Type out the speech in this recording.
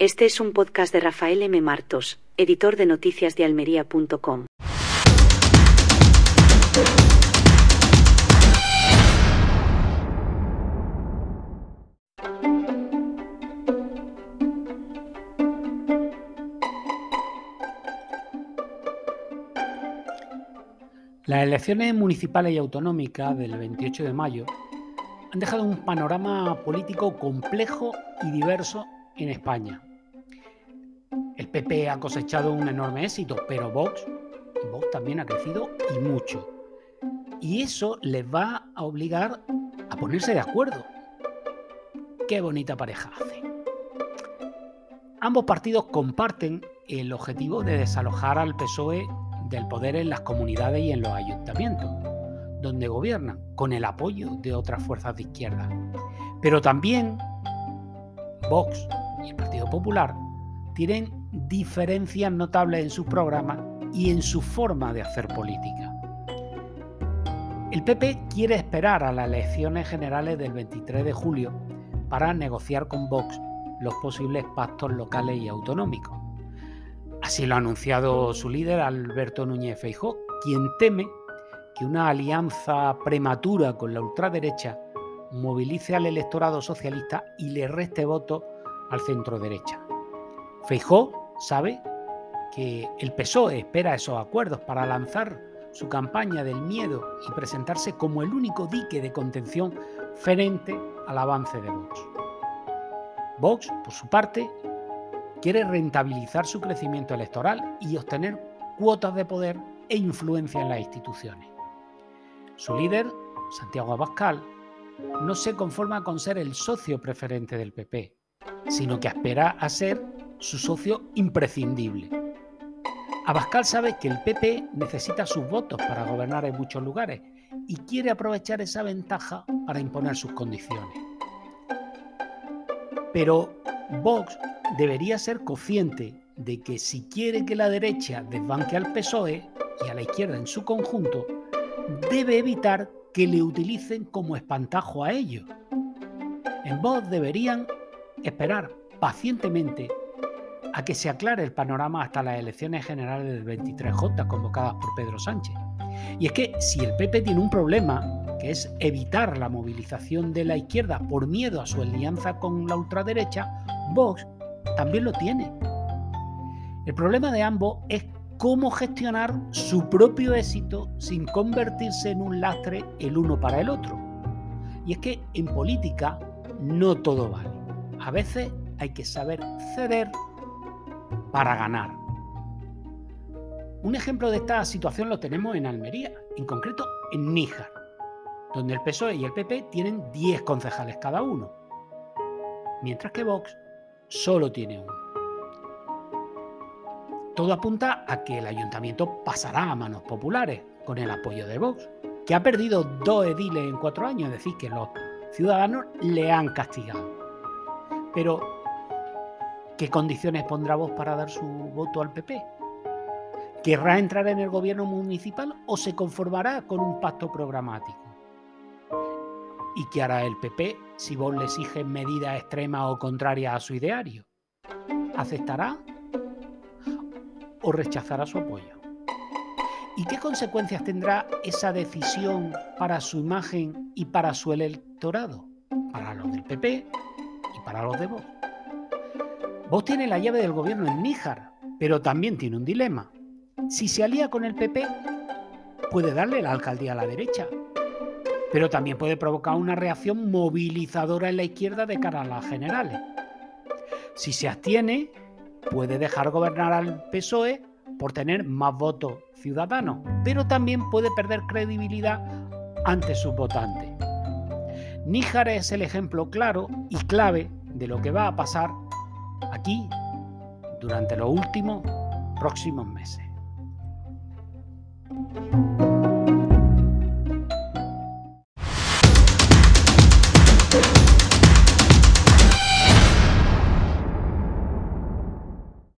Este es un podcast de Rafael M. Martos, editor de noticias de almería.com. Las elecciones municipales y autonómicas del 28 de mayo han dejado un panorama político complejo y diverso en España. El PP ha cosechado un enorme éxito, pero Vox, Vox también ha crecido y mucho. Y eso les va a obligar a ponerse de acuerdo. Qué bonita pareja hace. Ambos partidos comparten el objetivo de desalojar al PSOE del poder en las comunidades y en los ayuntamientos, donde gobiernan, con el apoyo de otras fuerzas de izquierda. Pero también Vox y el Partido Popular tienen diferencias notables en sus programas y en su forma de hacer política. El PP quiere esperar a las elecciones generales del 23 de julio para negociar con Vox los posibles pactos locales y autonómicos. Así lo ha anunciado su líder Alberto Núñez Feijóo, quien teme que una alianza prematura con la ultraderecha movilice al electorado socialista y le reste votos al centro derecha. Feijóo sabe que el PSOE espera esos acuerdos para lanzar su campaña del miedo y presentarse como el único dique de contención frente al avance de Vox. Vox, por su parte, quiere rentabilizar su crecimiento electoral y obtener cuotas de poder e influencia en las instituciones. Su líder, Santiago Abascal, no se conforma con ser el socio preferente del PP, sino que espera a ser su socio imprescindible. Abascal sabe que el PP necesita sus votos para gobernar en muchos lugares y quiere aprovechar esa ventaja para imponer sus condiciones. Pero Vox debería ser consciente de que si quiere que la derecha desbanque al PSOE y a la izquierda en su conjunto, debe evitar que le utilicen como espantajo a ellos. En Vox deberían esperar pacientemente a que se aclare el panorama hasta las elecciones generales del 23J convocadas por Pedro Sánchez. Y es que si el PP tiene un problema, que es evitar la movilización de la izquierda por miedo a su alianza con la ultraderecha, Vox también lo tiene. El problema de ambos es cómo gestionar su propio éxito sin convertirse en un lastre el uno para el otro. Y es que en política no todo vale. A veces hay que saber ceder para ganar. Un ejemplo de esta situación lo tenemos en Almería, en concreto en Níjar, donde el PSOE y el PP tienen 10 concejales cada uno, mientras que Vox solo tiene uno. Todo apunta a que el ayuntamiento pasará a manos populares con el apoyo de Vox, que ha perdido dos ediles en cuatro años, es decir, que los ciudadanos le han castigado. Pero, ¿qué condiciones pondrá Vox para dar su voto al PP? ¿Querrá entrar en el gobierno municipal o se conformará con un pacto programático? ¿Y qué hará el PP si vos le exige medidas extremas o contrarias a su ideario? ¿Aceptará o rechazará su apoyo? ¿Y qué consecuencias tendrá esa decisión para su imagen y para su electorado? Para los del PP y para los de vos. Vos tiene la llave del gobierno en Níjar, pero también tiene un dilema. Si se alía con el PP, puede darle la alcaldía a la derecha, pero también puede provocar una reacción movilizadora en la izquierda de cara a las generales. Si se abstiene, puede dejar gobernar al PSOE por tener más votos ciudadanos, pero también puede perder credibilidad ante sus votantes. Níjar es el ejemplo claro y clave de lo que va a pasar aquí durante los últimos próximos meses.